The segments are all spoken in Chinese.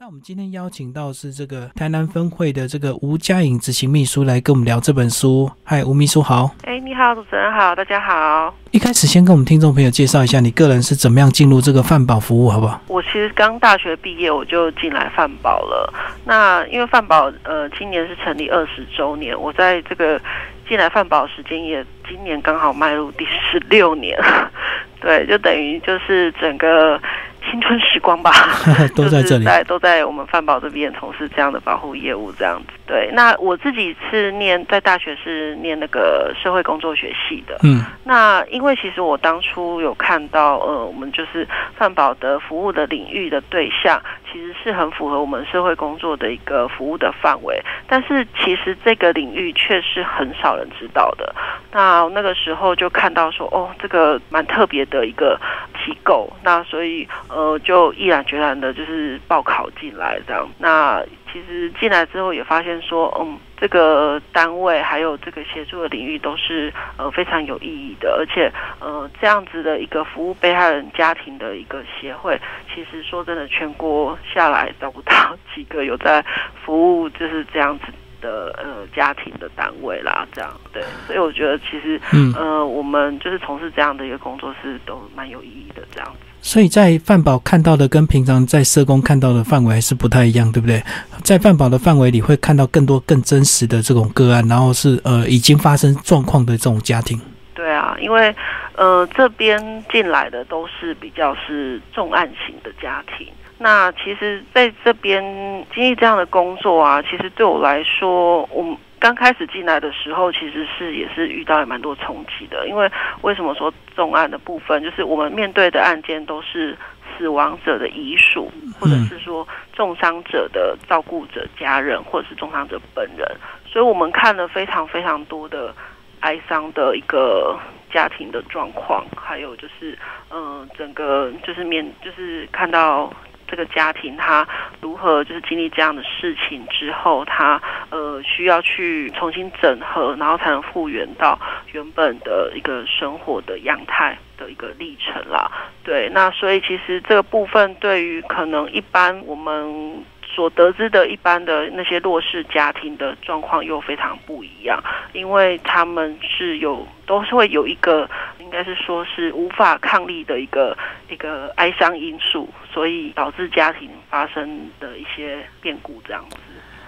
那我们今天邀请到是这个台南分会的这个吴佳颖执行秘书来跟我们聊这本书。嗨，吴秘书好。哎，你好，主持人好，大家好。一开始先跟我们听众朋友介绍一下你个人是怎么样进入这个饭保服务，好不好？我其实刚大学毕业我就进来饭保了。那因为饭保呃今年是成立二十周年，我在这个进来饭保时间也今年刚好迈入第十六年。对，就等于就是整个。青春时光吧，都在这里，在都在我们饭宝这边从事这样的保护业务，这样子。对，那我自己是念在大学是念那个社会工作学系的。嗯，那因为其实我当初有看到，呃，我们就是饭宝的服务的领域的对象，其实是很符合我们社会工作的一个服务的范围。但是其实这个领域却是很少人知道的。那那个时候就看到说，哦，这个蛮特别的一个机构。那所以。呃，呃就毅然决然的，就是报考进来这样。那其实进来之后也发现说，嗯，这个单位还有这个协助的领域都是呃非常有意义的，而且呃这样子的一个服务被害人家庭的一个协会，其实说真的，全国下来找不到几个有在服务就是这样子的呃家庭的单位啦，这样对。所以我觉得其实，嗯呃，我们就是从事这样的一个工作是都蛮有意义的这样子。所以在饭保看到的跟平常在社工看到的范围还是不太一样，对不对？在饭保的范围里会看到更多更真实的这种个案，然后是呃已经发生状况的这种家庭。对啊，因为呃这边进来的都是比较是重案型的家庭，那其实在这边经历这样的工作啊，其实对我来说，我。刚开始进来的时候，其实是也是遇到了蛮多冲击的。因为为什么说重案的部分，就是我们面对的案件都是死亡者的遗属，或者是说重伤者的照顾者家人，或者是重伤者本人。所以我们看了非常非常多的哀伤的一个家庭的状况，还有就是嗯，整个就是面就是看到。这个家庭他如何就是经历这样的事情之后，他呃需要去重新整合，然后才能复原到原本的一个生活的样态的一个历程啦。对，那所以其实这个部分对于可能一般我们。所得知的一般的那些弱势家庭的状况又非常不一样，因为他们是有都是会有一个，应该是说是无法抗力的一个一个哀伤因素，所以导致家庭发生的一些变故这样子。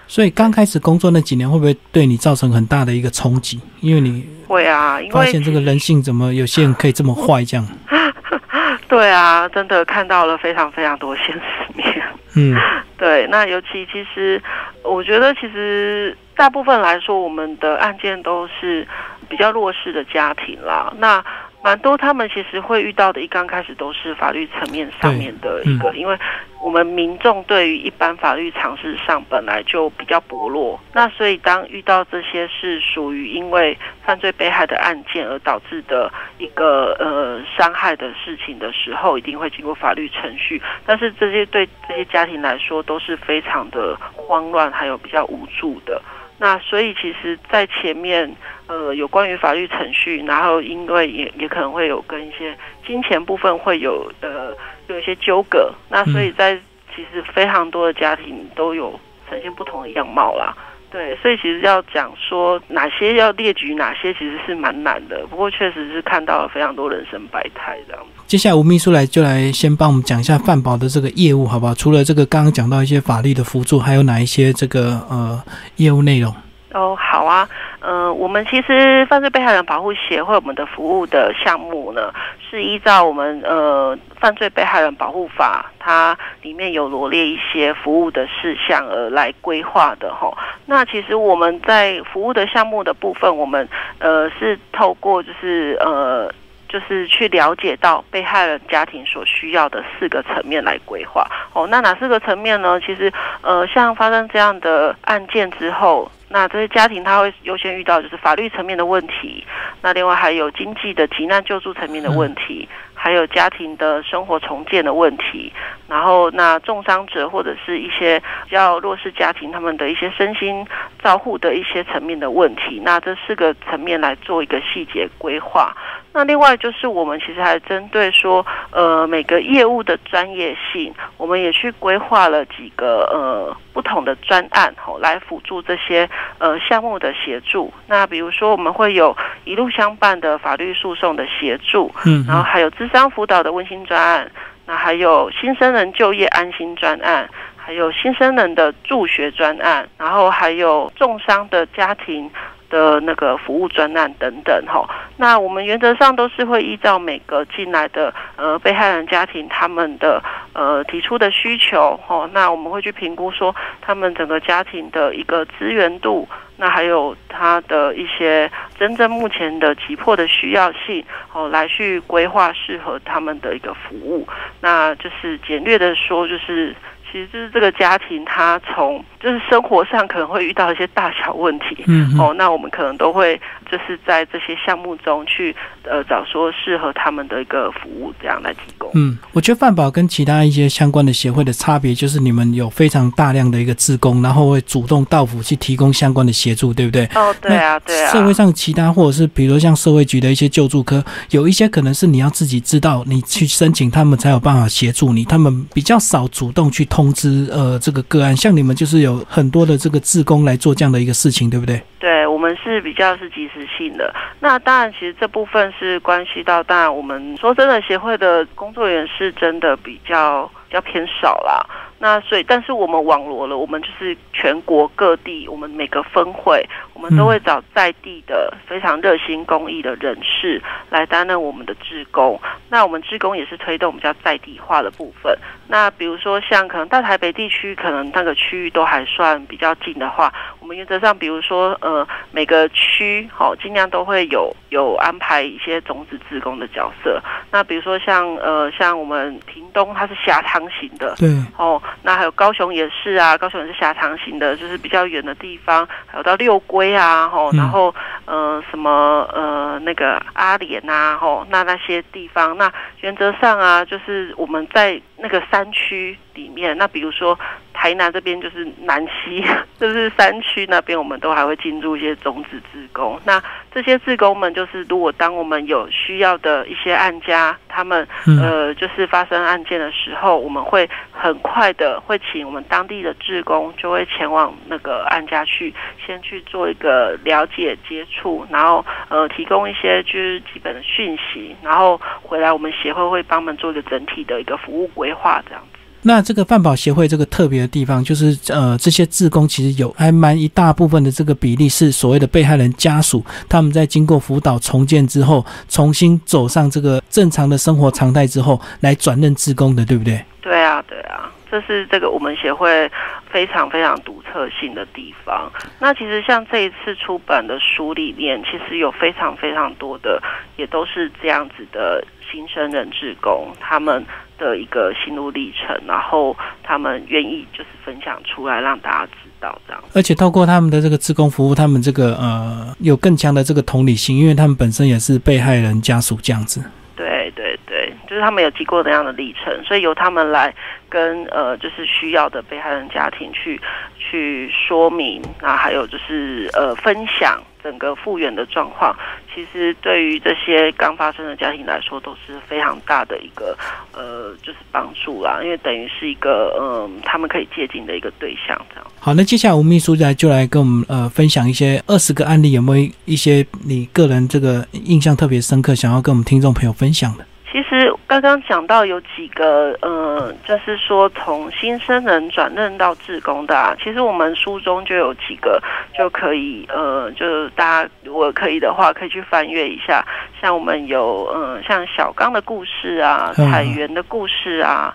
所以刚开始工作那几年，会不会对你造成很大的一个冲击？因为你会啊，因为发现这个人性怎么有些人可以这么坏这样。对啊，真的看到了非常非常多现实面。嗯，对，那尤其其实，我觉得其实大部分来说，我们的案件都是比较弱势的家庭啦。那蛮多，他们其实会遇到的，一刚开始都是法律层面上面的一个，因为我们民众对于一般法律常识上本来就比较薄弱，那所以当遇到这些是属于因为犯罪被害的案件而导致的一个呃伤害的事情的时候，一定会经过法律程序，但是这些对这些家庭来说都是非常的慌乱，还有比较无助的。那所以其实，在前面，呃，有关于法律程序，然后因为也也可能会有跟一些金钱部分会有呃有一些纠葛，那所以在其实非常多的家庭都有呈现不同的样貌啦。对，所以其实要讲说哪些要列举，哪些其实是蛮难的。不过确实是看到了非常多人生百态这样子。接下来吴秘书来就来先帮我们讲一下饭保的这个业务，好不好？除了这个刚刚讲到一些法律的辅助，还有哪一些这个呃业务内容？哦，好啊，呃，我们其实犯罪被害人保护协会，我们的服务的项目呢，是依照我们呃犯罪被害人保护法，它里面有罗列一些服务的事项而来规划的哈。那其实我们在服务的项目的部分，我们呃是透过就是呃。就是去了解到被害人家庭所需要的四个层面来规划哦。那哪四个层面呢？其实，呃，像发生这样的案件之后，那这些家庭他会优先遇到就是法律层面的问题，那另外还有经济的急难救助层面的问题，还有家庭的生活重建的问题，然后那重伤者或者是一些比较弱势家庭他们的一些身心照护的一些层面的问题，那这四个层面来做一个细节规划。那另外就是我们其实还针对说，呃，每个业务的专业性，我们也去规划了几个呃不同的专案，吼，来辅助这些呃项目的协助。那比如说，我们会有一路相伴的法律诉讼的协助，嗯，然后还有智商辅导的温馨专案，那还有新生人就业安心专案，还有新生人的助学专案，然后还有重伤的家庭。的那个服务专案等等哈，那我们原则上都是会依照每个进来的呃被害人家庭他们的呃提出的需求哈，那我们会去评估说他们整个家庭的一个资源度，那还有他的一些真正目前的急迫的需要性哦，来去规划适合他们的一个服务，那就是简略的说就是。其实就是这个家庭，他从就是生活上可能会遇到一些大小问题，嗯，哦，那我们可能都会就是在这些项目中去呃找说适合他们的一个服务，这样来提供。嗯，我觉得饭宝跟其他一些相关的协会的差别，就是你们有非常大量的一个志工，然后会主动到府去提供相关的协助，对不对？哦，对啊，对啊。社会上其他或者是比如像社会局的一些救助科，有一些可能是你要自己知道，你去申请，他们才有办法协助你，他们比较少主动去。通知呃这个个案，像你们就是有很多的这个志工来做这样的一个事情，对不对？对，我们是比较是及时性的。那当然，其实这部分是关系到，当然我们说真的，协会的工作人员是真的比较比较偏少啦。那所以，但是我们网罗了，我们就是全国各地，我们每个分会，我们都会找在地的非常热心公益的人士来担任我们的志工。那我们志工也是推动比较在地化的部分。那比如说像可能大台北地区，可能那个区域都还算比较近的话，们原则上，比如说呃每个区好尽量都会有有安排一些种子职工的角色。那比如说像呃像我们屏东，它是狭长型的，对哦。那还有高雄也是啊，高雄也是狭长型的，就是比较远的地方，还有到六龟啊，吼，然后呃什么呃那个阿莲啊，吼，那那些地方，那原则上啊，就是我们在那个山区里面，那比如说。台南这边就是南西，就是山区那边，我们都还会进驻一些种子自工。那这些自工们，就是如果当我们有需要的一些案家，他们呃，就是发生案件的时候，我们会很快的会请我们当地的志工，就会前往那个案家去，先去做一个了解接触，然后呃，提供一些就是基本的讯息，然后回来我们协会会帮们做一个整体的一个服务规划，这样子。那这个饭保协会这个特别的地方，就是呃，这些志工其实有还蛮一大部分的这个比例是所谓的被害人家属，他们在经过辅导重建之后，重新走上这个正常的生活常态之后，来转任志工的，对不对？对啊，对啊，这是这个我们协会非常非常独特性的地方。那其实像这一次出版的书里面，其实有非常非常多的，也都是这样子的新生人志工，他们。的一个心路历程，然后他们愿意就是分享出来让大家知道这样。而且透过他们的这个自工服务，他们这个呃有更强的这个同理心，因为他们本身也是被害人家属这样子。对对对，就是他们有经过那样的历程，所以由他们来跟呃就是需要的被害人家庭去去说明，那还有就是呃分享。整个复原的状况，其实对于这些刚发生的家庭来说，都是非常大的一个呃，就是帮助啦。因为等于是一个嗯，他们可以借鉴的一个对象，这样。好，那接下来吴秘书来就来跟我们呃分享一些二十个案例，有没有一些你个人这个印象特别深刻，想要跟我们听众朋友分享的？其实刚刚讲到有几个，呃，就是说从新生人转任到志工的，其实我们书中就有几个就可以，呃，就大家如果可以的话，可以去翻阅一下。像我们有，嗯，像小刚的故事啊，彩媛的故事啊，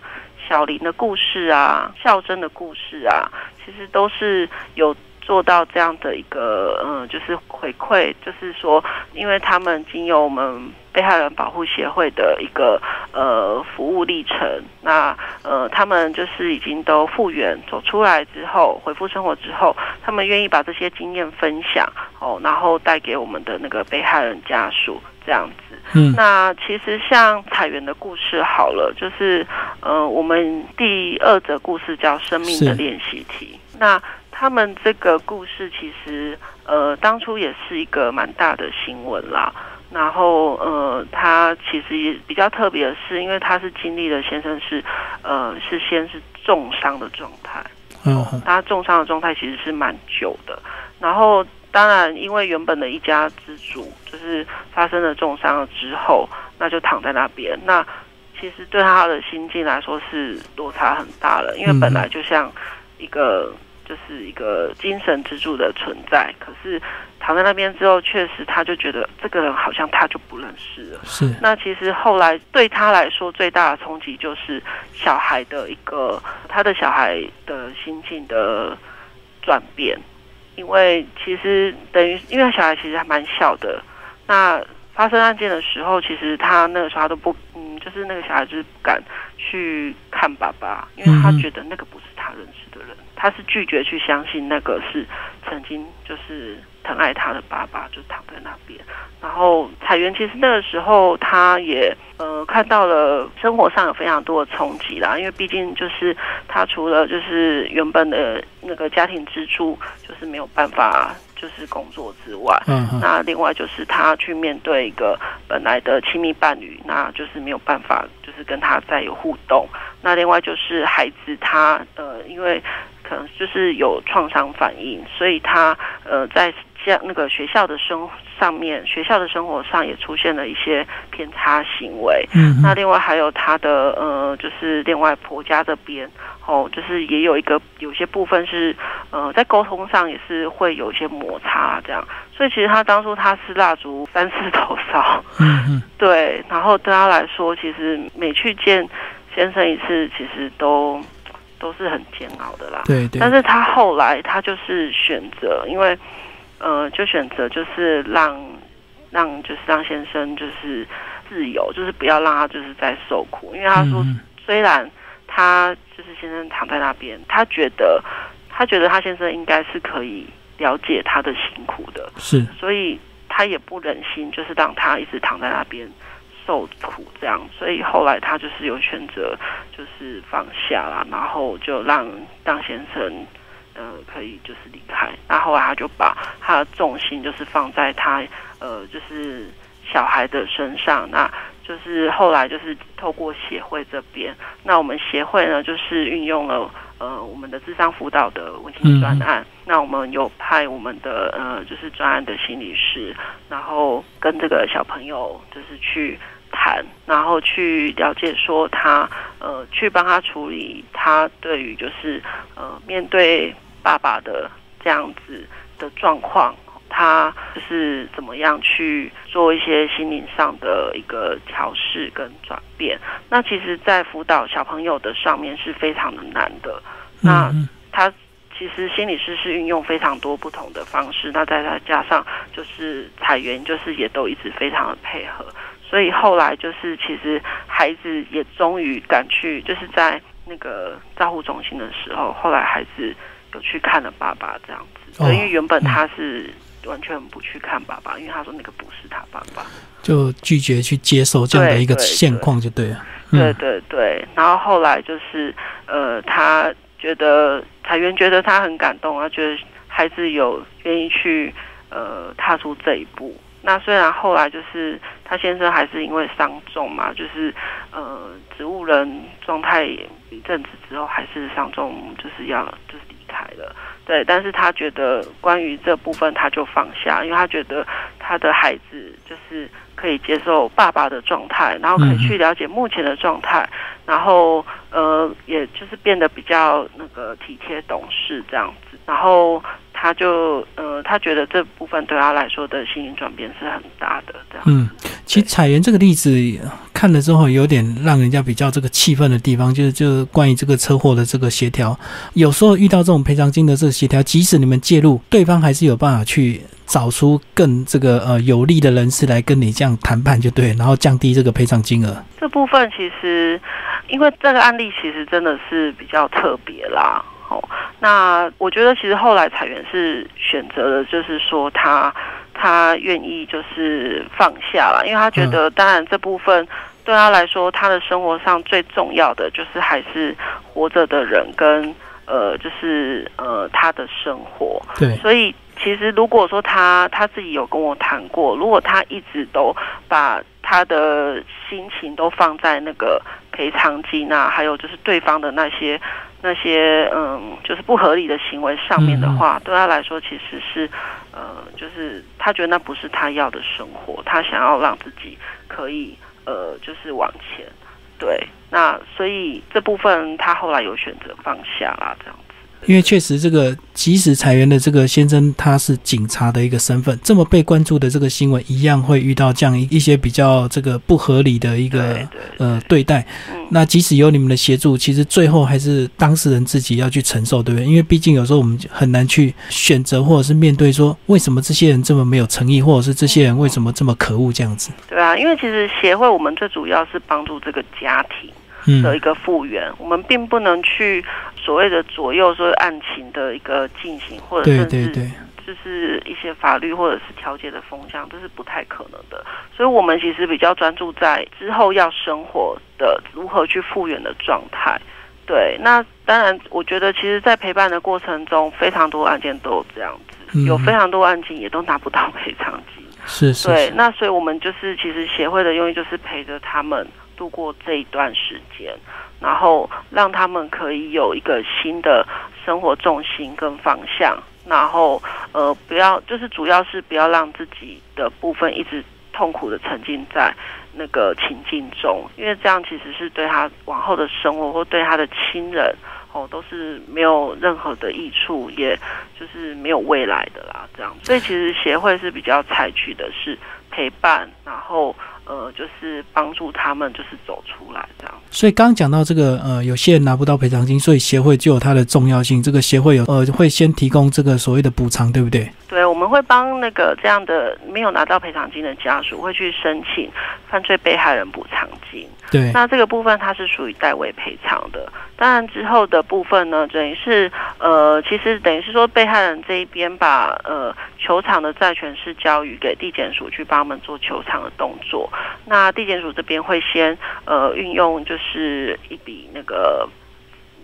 小林的故事啊，孝珍的故事啊，其实都是有。做到这样的一个，嗯，就是回馈，就是说，因为他们经由我们被害人保护协会的一个呃服务历程，那呃，他们就是已经都复原走出来之后，恢复生活之后，他们愿意把这些经验分享哦，然后带给我们的那个被害人家属这样子。嗯，那其实像彩媛的故事好了，就是呃，我们第二则故事叫生命的练习题，那。他们这个故事其实，呃，当初也是一个蛮大的新闻啦。然后呃，他其实也比较特别的是，因为他是经历了先生是呃是先是重伤的状态，嗯，他重伤的状态其实是蛮久的。然后当然，因为原本的一家之主就是发生了重伤了之后，那就躺在那边。那其实对他的心境来说是落差很大了，因为本来就像一个就是一个精神支柱的存在，可是躺在那边之后，确实他就觉得这个人好像他就不认识了。是，那其实后来对他来说最大的冲击就是小孩的一个他的小孩的心境的转变，因为其实等于因为小孩其实还蛮小的，那发生案件的时候，其实他那个时候他都不嗯，就是那个小孩就是不敢去看爸爸，因为他觉得那个不是他认识的人，他是拒绝去相信那个是曾经就是疼爱他的爸爸，就躺在那边。然后彩媛其实那个时候他也呃看到了生活上有非常多的冲击啦，因为毕竟就是他除了就是原本的那个家庭支柱就是没有办法就是工作之外，嗯嗯，那另外就是他去面对一个本来的亲密伴侣，那就是没有办法就是跟他再有互动。那另外就是孩子他呃因为可能就是有创伤反应，所以他呃在家那个学校的生上面，学校的生活上也出现了一些偏差行为。嗯那另外还有他的呃，就是另外婆家这边哦，就是也有一个有些部分是呃，在沟通上也是会有一些摩擦这样。所以其实他当初他是蜡烛三次头烧，嗯嗯，对，然后对他来说，其实每去见先生一次，其实都都是很煎熬的啦。对对，但是他后来他就是选择，因为呃，就选择就是让让就是让先生就是自由，就是不要让他就是在受苦，因为他说嗯。虽然他就是先生躺在那边，他觉得他觉得他先生应该是可以了解他的辛苦的，是，所以他也不忍心就是让他一直躺在那边受苦这样，所以后来他就是有选择就是放下啦，然后就让让先生呃可以就是离开，那后来他就把他的重心就是放在他呃就是小孩的身上，那就是后来就是透过协会这边，那我们协会呢就是运用了。呃，我们的智商辅导的温馨专案，那我们有派我们的呃，就是专案的心理师，然后跟这个小朋友就是去谈，然后去了解说他呃，去帮他处理他对于就是呃面对爸爸的这样子的状况，他就是怎么样去做一些心灵上的一个调试跟转变。那其实，在辅导小朋友的上面是非常的难的。那嗯他其实心理师是运用非常多不同的方式，那再再加上就是彩源，就是也都一直非常的配合，所以后来就是其实孩子也终于敢去，就是在那个照护中心的时候，后来孩子有去看了爸爸这样子，哦。对，因为原本他是完全不去看爸爸，因为他说那个不是他爸爸。就拒绝去接受这样的一个现况就对了，对嗯。对对，然后后来就是呃，他觉得彩源觉得他很感动，他觉得孩子有愿意去呃踏出这一步。那虽然后来就是他先生还是因为伤重嘛，就是呃植物人状态一阵子之后还是伤重，就是要就是离开了。对，但是他觉得关于这部分他就放下，因为他觉得他的孩子就是可以接受爸爸的状态，然后可以去了解目前的状态，然后呃，也就是变得比较那个体贴懂事这样子，然后他就呃，他觉得这部分对他来说的心灵转变是很大的这样。嗯，其实彩云这个例子看了之后，有点让人家比较这个气愤的地方，就是就是关于这个车祸的这个协调，有时候遇到这种赔偿金的这个协调，即使你们介入，对方还是有办法去找出更这个呃有利的人士来跟你这样谈判，就对，然后降低这个赔偿金额。这部分其实，因为这个案例其实真的是比较特别啦。哦，那我觉得其实后来彩源是选择了，就是说他他愿意就是放下了，因为他觉得，当然这部分对他来说，他的生活上最重要的就是还是活着的人跟呃，就是呃他的生活。对，所以其实如果说他他自己有跟我谈过，如果他一直都把他的心情都放在那个赔偿金啊，还有就是对方的那些那些嗯，就是不合理的行为上面的话，对他来说其实是呃，就是他觉得那不是他要的生活，他想要让自己可以呃，就是往前。对，那所以这部分他后来有选择放下啦，这样。因为确实，这个即使裁员的这个先生他是警察的一个身份，这么被关注的这个新闻，一样会遇到这样一一些比较这个不合理的一个呃对待。那即使有你们的协助，其实最后还是当事人自己要去承受，对不对？因为毕竟有时候我们很难去选择，或者是面对说为什么这些人这么没有诚意，或者是这些人为什么这么可恶这样子。对啊，因为其实协会我们最主要是帮助这个家庭。的一个复原，我们并不能去所谓的左右说案情的一个进行，或者甚至就是一些法律或者是调解的风向，这是不太可能的。所以，我们其实比较专注在之后要生活的如何去复原的状态。对，那当然，我觉得其实，在陪伴的过程中，非常多案件都有这样子，有非常多案件也都拿不到赔偿金。是是。对，那所以我们就是其实协会的用意就是陪着他们。度过这一段时间，然后让他们可以有一个新的生活重心跟方向，然后呃，不要就是主要是不要让自己的部分一直痛苦的沉浸在那个情境中，因为这样其实是对他往后的生活或对他的亲人哦都是没有任何的益处，也就是没有未来的啦。这样，所以其实协会是比较采取的是陪伴，然后。呃，就是帮助他们，就是走出来这样。所以刚讲到这个，呃，有些人拿不到赔偿金，所以协会就有它的重要性。这个协会有呃，会先提供这个所谓的补偿，对不对？对，我们会帮那个这样的没有拿到赔偿金的家属，会去申请犯罪被害人补偿金。对，那这个部分它是属于代为赔偿的。当然之后的部分呢，等于是呃，其实等于是说被害人这一边把呃球场的债权是交予给地检署去帮我们做球场的动作。那地检署这边会先呃运用就是一笔那个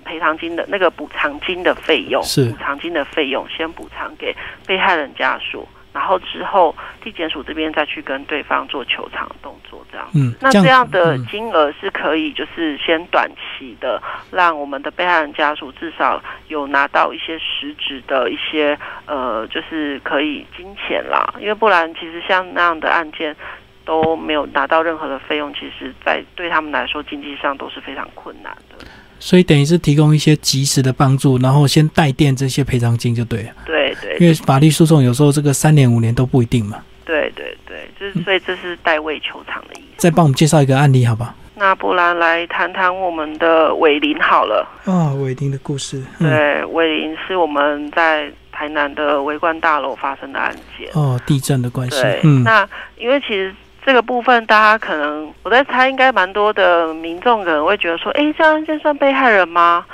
赔偿金的那个补偿金的费用，补偿金的费用先补偿给被害人家属。然后之后，地检署这边再去跟对方做求偿动作，这样。嗯，那这样的金额是可以，就是先短期的，让我们的被害人家属至少有拿到一些实质的一些，呃，就是可以金钱啦。因为不然，其实像那样的案件都没有拿到任何的费用，其实在对他们来说经济上都是非常困难的。所以等于是提供一些及时的帮助，然后先代垫这些赔偿金就对了。对对，因为法律诉讼有时候这个三年五年都不一定嘛。对对对，就是所以这是代位求偿的意思。再帮我们介绍一个案例，好不好？那不然来谈谈我们的伟林好了。啊，伟林的故事。对，伟林是我们在台南的围观大楼发生的案件。哦，地震的关系。对，那因为其实。这个部分，大家可能我在猜，应该蛮多的民众可能会觉得说，哎，这案件算被害人吗？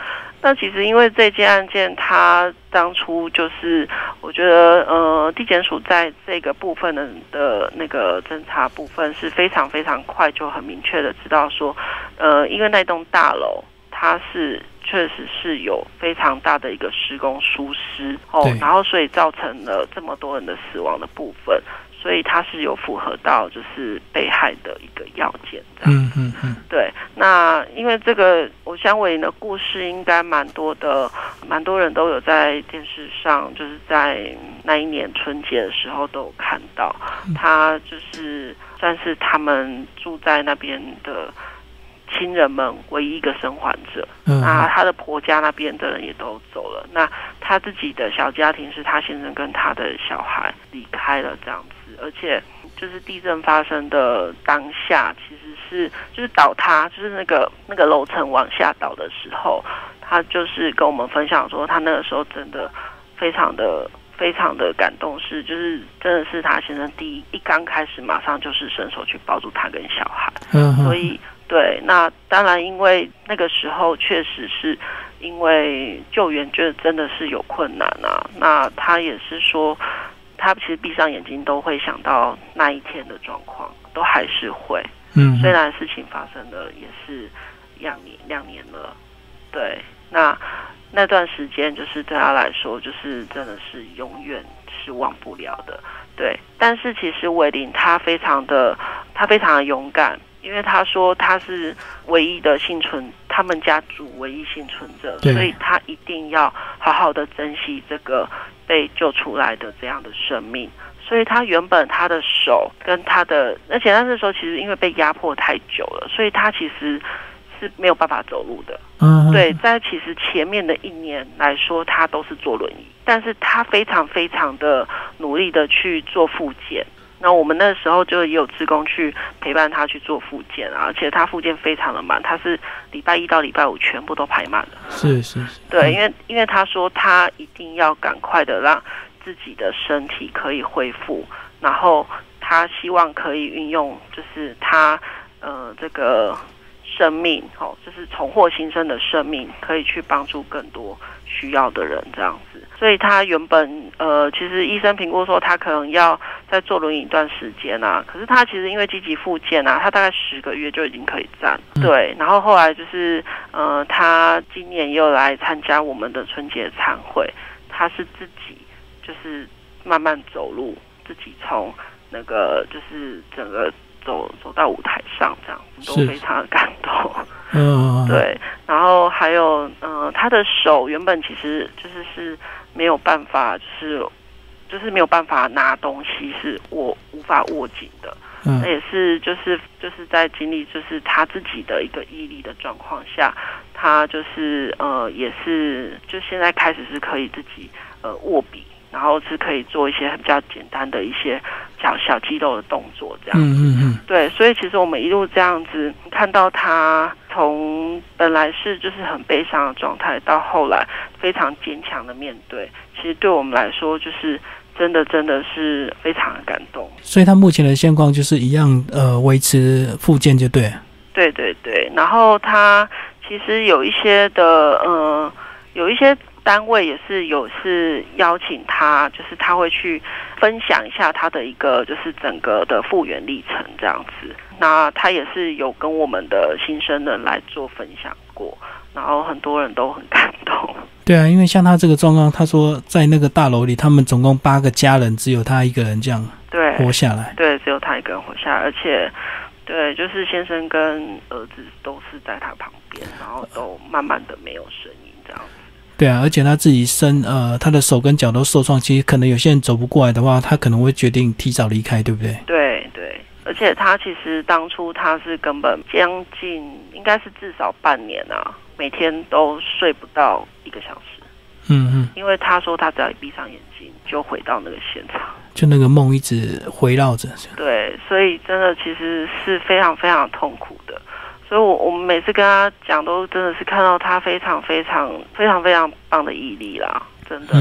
那其实因为这件案件，它当初就是我觉得，呃，地检署在这个部分的的那个侦查部分是非常非常快，就很明确的知道说，呃，因为那栋大楼它是确实是有非常大的一个施工疏失哦，然后所以造成了这么多人的死亡的部分。所以他是有符合到就是被害的一个要件，嗯嗯嗯，对。那因为这个我想伟林的故事应该蛮多的，蛮多人都有在电视上，就是在那一年春节的时候都有看到。他就是算是他们住在那边的亲人们唯一一个生还者。那他的婆家那边的人也都走了。那他自己的小家庭是他先生跟他的小孩离开了这样子。而且，就是地震发生的当下，其实是就是倒塌，就是那个那个楼层往下倒的时候，他就是跟我们分享说，他那个时候真的非常的非常的感动，是就是真的是他先生第一一刚开始马上就是伸手去抱住他跟小孩，嗯，所以对，那当然因为那个时候确实是因为救援就真的是有困难啊，那他也是说。他其实闭上眼睛都会想到那一天的状况，都还是会。嗯，虽然事情发生了也是两年两年了，对。那那段时间就是对他来说，就是真的是永远是忘不了的。对，但是其实伟林他非常的，他非常的勇敢，因为他说他是唯一的幸存，他们家族唯一幸存者，所以他一定要好好的珍惜这个被救出来的这样的生命。所以他原本他的手跟他的，而且他那时候其实因为被压迫太久了，所以他其实是没有办法走路的。嗯，对，在其实前面的一年来说，他都是坐轮椅，但是他非常非常的努力的去做复健。那我们那时候就也有职工去陪伴他去做复健啊，而且他复健非常的满，他是礼拜一到礼拜五全部都排满了。是是是，对，因为因为他说他一定要赶快的让。自己的身体可以恢复，然后他希望可以运用，就是他呃这个生命，哦，就是重获新生的生命，可以去帮助更多需要的人这样子。所以他原本呃，其实医生评估说他可能要再坐轮椅一段时间啊，可是他其实因为积极复健啊，他大概十个月就已经可以站。对，然后后来就是呃，他今年又来参加我们的春节餐会，他是自己。就是慢慢走路，自己从那个就是整个走走到舞台上，这样都非常的感动。嗯，对。然后还有，嗯，他的手原本其实就是是没有办法，就是就是没有办法拿东西，是握无法握紧的。嗯，那也是就是就是在经历就是他自己的一个毅力的状况下，他就是呃也是就现在开始是可以自己呃握笔。然后是可以做一些比较简单的一些小小肌肉的动作，这样。嗯嗯嗯。对，所以其实我们一路这样子看到他从本来是就是很悲伤的状态，到后来非常坚强的面对，其实对我们来说就是真的真的是非常的感动。所以他目前的现况就是一样，呃，维持复健就对。对对对，然后他其实有一些的，呃，有一些。单位也是有是邀请他，就是他会去分享一下他的一个就是整个的复原历程这样子。那他也是有跟我们的新生人来做分享过，然后很多人都很感动。对啊，因为像他这个状况，他说在那个大楼里，他们总共八个家人，只有他一个人这样对活下来。对，只有他一个人活下来，而且对，就是先生跟儿子都是在他旁边，然后都慢慢的没有声音这样。对啊，而且他自己身呃，他的手跟脚都受创，其实可能有些人走不过来的话，他可能会决定提早离开，对不对？对对，而且他其实当初他是根本将近应该是至少半年啊，每天都睡不到一个小时。嗯嗯，因为他说他只要一闭上眼睛就回到那个现场，就那个梦一直回绕着。对，所以真的其实是非常非常痛苦的。所以，我我们每次跟他讲，都真的是看到他非常非常非常非常棒的毅力啦，真的，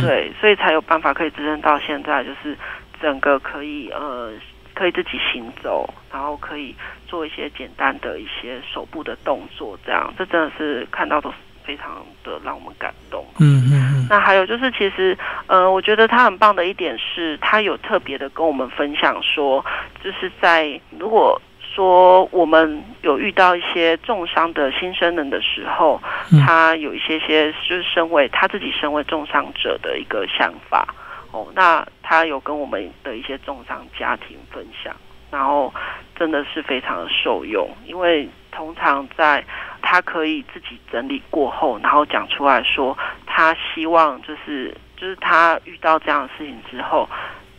对，所以才有办法可以支撑到现在，就是整个可以呃可以自己行走，然后可以做一些简单的一些手部的动作，这样，这真的是看到都非常的让我们感动。嗯嗯。那还有就是，其实呃，我觉得他很棒的一点是，他有特别的跟我们分享说，就是在如果。说我们有遇到一些重伤的新生人的时候，他有一些些就是身为他自己身为重伤者的一个想法哦，那他有跟我们的一些重伤家庭分享，然后真的是非常的受用，因为通常在他可以自己整理过后，然后讲出来说，他希望就是就是他遇到这样的事情之后。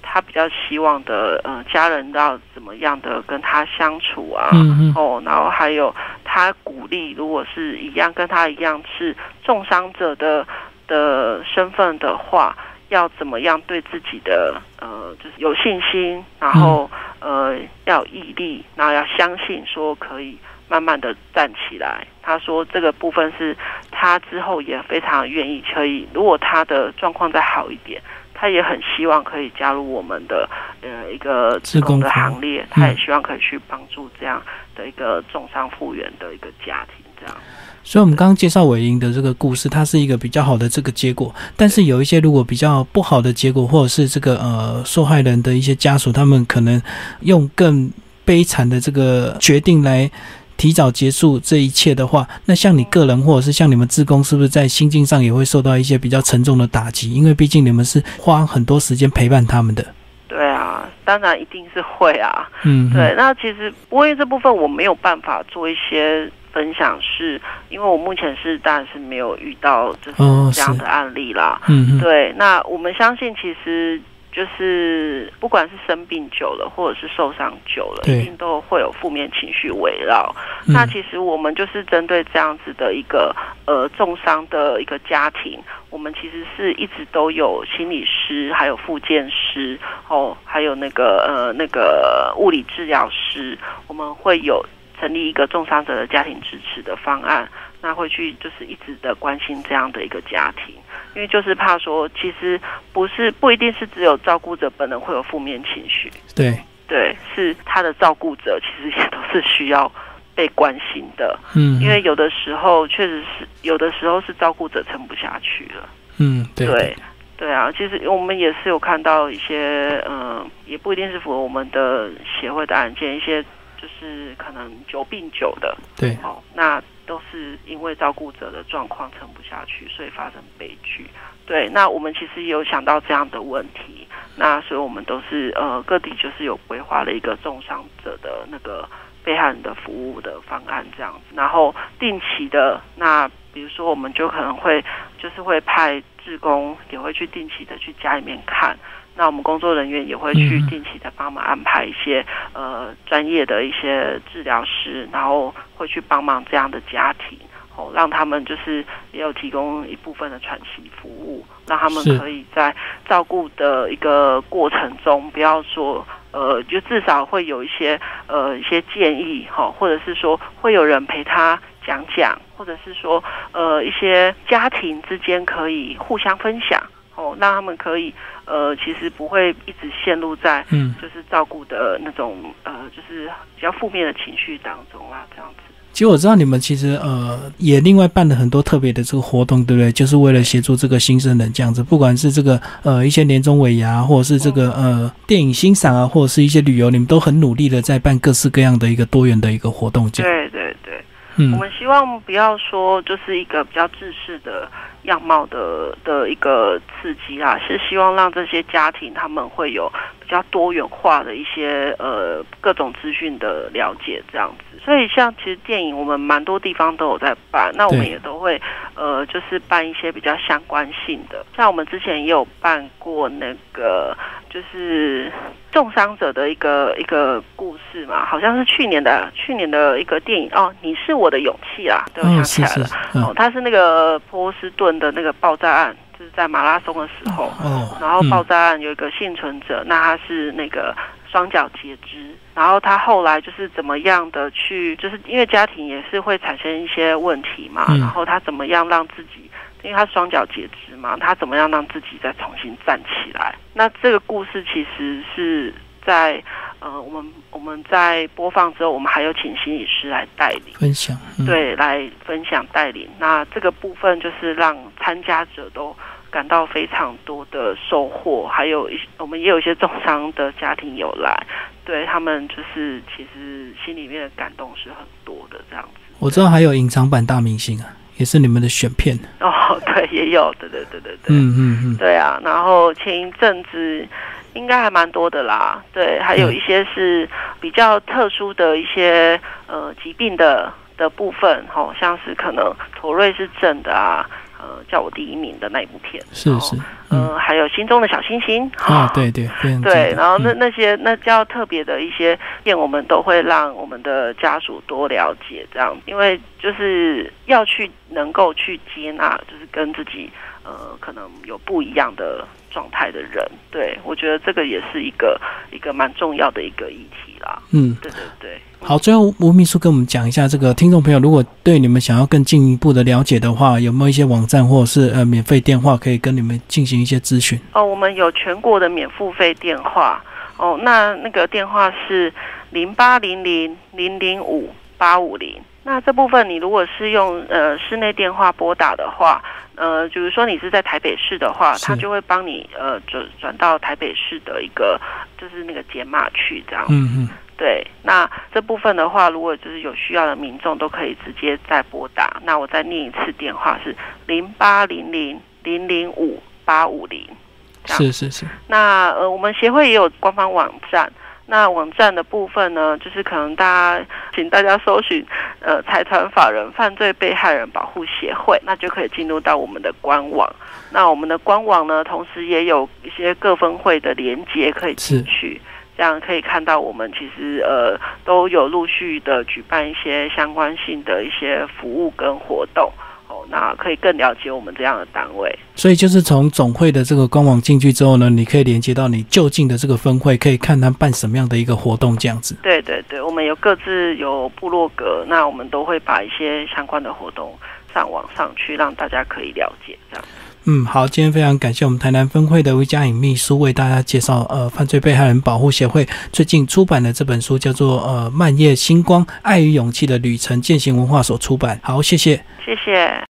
他比较希望的，呃，家人要怎么样的跟他相处啊？哦，然后还有他鼓励，如果是一样跟他一样是重伤者的的身份的话，要怎么样对自己的呃，就是有信心，然后呃，要有毅力，然后要相信说可以慢慢的站起来。他说这个部分是他之后也非常愿意，可以如果他的状况再好一点。他也很希望可以加入我们的呃一个自工的行列，他也希望可以去帮助这样的一个重伤复原的一个家庭，这样。所以，我们刚刚介绍伟英的这个故事，它是一个比较好的这个结果。但是，有一些如果比较不好的结果，或者是这个呃受害人的一些家属，他们可能用更悲惨的这个决定来。提早结束这一切的话，那像你个人或者是像你们自工，是不是在心境上也会受到一些比较沉重的打击？因为毕竟你们是花很多时间陪伴他们的。对啊，当然一定是会啊。嗯，对，那其实不过这部分我没有办法做一些分享，是因为我目前是当然是没有遇到就是哦这样的案例啦。嗯嗯，对，那我们相信其实。就是不管是生病久了，或者是受伤久了，一定都会有负面情绪围绕。嗯。那其实我们就是针对这样子的一个呃重伤的一个家庭，我们其实是一直都有心理师，还有复健师，哦，还有那个呃那个物理治疗师，我们会有成立一个重伤者的家庭支持的方案，那会去就是一直的关心这样的一个家庭，因为就是怕说，其实不是不一定是只有照顾者本人会有负面情绪，对，对，是他的照顾者其实也都是需要被关心的，嗯，因为有的时候确实是有的时候是照顾者撑不下去了。嗯对。对对啊，其实我们也是有看到一些，嗯、也不一定是符合我们的协会的案件，一些就是可能久病久的，对，哦，那都是因为照顾者的状况撑不下去，所以发生悲剧。对，那我们其实也有想到这样的问题，那所以我们都是呃各地就是有规划了一个重伤者的那个被害人的服务的方案这样子，然后定期的那比如说我们就可能会就是会派志工也会去定期的去家里面看。那我们工作人员也会去嗯。定期的帮忙安排一些、呃专业的一些治疗师，然后会去帮忙这样的家庭，哦，让他们就是也有提供一部分的喘息服务，让他们可以在照顾的一个过程中，不要说呃，就至少会有一些呃一些建议哈、或者是说会有人陪他讲讲，或者是说呃一些家庭之间可以互相分享哦，让他们可以呃其实不会一直陷入在嗯。就是照顾的那种呃就是比较负面的情绪当中啊，这样子。其实我知道你们其实呃也另外办了很多特别的这个活动，对不对？就是为了协助这个新生人这样子，不管是这个呃一些年终尾牙，或者是这个呃电影欣赏啊，或者是一些旅游，你们都很努力的在办各式各样的一个多元的一个活动，对对。嗯。我们希望不要说就是一个比较制式的样貌的的一个刺激啦，是希望让这些家庭他们会有比较多元化的一些呃各种资讯的了解这样子。所以像其实电影我们蛮多地方都有在办，那我们也都会呃就是办一些比较相关性的，像我们之前也有办过那个就是重伤者的一个一个故事嘛，好像是去年的去年的一个电影哦，你是我的勇气啊，对，我哦，想起来了，是，哦，它是那个波士顿的那个爆炸案，就是在马拉松的时候，哦，然后爆嗯炸案有一个幸存者，那他是那个双脚截肢，然后他后来就是怎么样的去，就是因为家庭也是会产生一些问题嘛，嗯。然后他怎么样让自己，因为他双脚截肢嘛，他怎么样让自己再重新站起来？那这个故事其实是在呃，我们我们在播放之后，我们还有请心理师来带领。分享，嗯、，对，来分享带领。那这个部分就是让参加者都感到非常多的收获，还有一我们也有一些重伤的家庭有来，对他们就是其实心里面的感动是很多的这样子。我知道还有隐藏版大明星啊，也是你们的选片。哦，对，也有，对对对对对，嗯嗯嗯，对啊。然后前一阵子应该还蛮多的啦，对，还有一些是比较特殊的一些呃疾病的的部分，好、像是可能妥瑞氏症的啊，呃，叫我第一名的那一部片，哦是是，嗯。呃，还有心中的小星星啊，对对，对，然后那嗯。那些那较特别的一些片，我们都会让我们的家属多了解，这样，因为就是要去能够去接纳，就是跟自己呃可能有不一样的状态的人，对我觉得这个也是一个一个蛮重要的一个议题啦。嗯。对对对，好，最后吴秘书跟我们讲一下，这个听众朋友如果对你们想要更进一步的了解的话，有没有一些网站或者是呃免费电话可以跟你们进行一些咨询？哦，我们有全国的免付费电话哦，那那个电话是零八零零零零五八五零。那这部分你如果是用呃室内电话拨打的话，呃，比如说你是在台北市的话，他就会帮你呃转转到台北市的一个就是那个解码去这样。嗯嗯，对，那这部分的话，如果就是有需要的民众都可以直接再拨打。那我再念一次电话是零八零零零零五八五零。是是是。那呃，我们协会也有官方网站。那网站的部分呢，就是可能大家请大家搜寻呃财团法人犯罪被害人保护协会，那就可以进入到我们的官网。那我们的官网呢，同时也有一些各分会的连接可以进去，这样可以看到我们其实呃都有陆续的举办一些相关性的一些服务跟活动。哦，那可以更了解我们这样的单位。所以就是从总会的这个官网进去之后呢，你可以连接到你就近的这个分会，可以看他办什么样的一个活动这样子。对对对，我们有各自有部落格，那我们都会把一些相关的活动上网上去，让大家可以了解这样。嗯，好，今天非常感谢我们台南分会的魏佳颖秘书为大家介绍，呃，犯罪被害人保护协会最近出版的这本书，叫做《呃漫夜星光：爱与勇气的旅程》，践行文化所出版。好，谢谢，谢谢。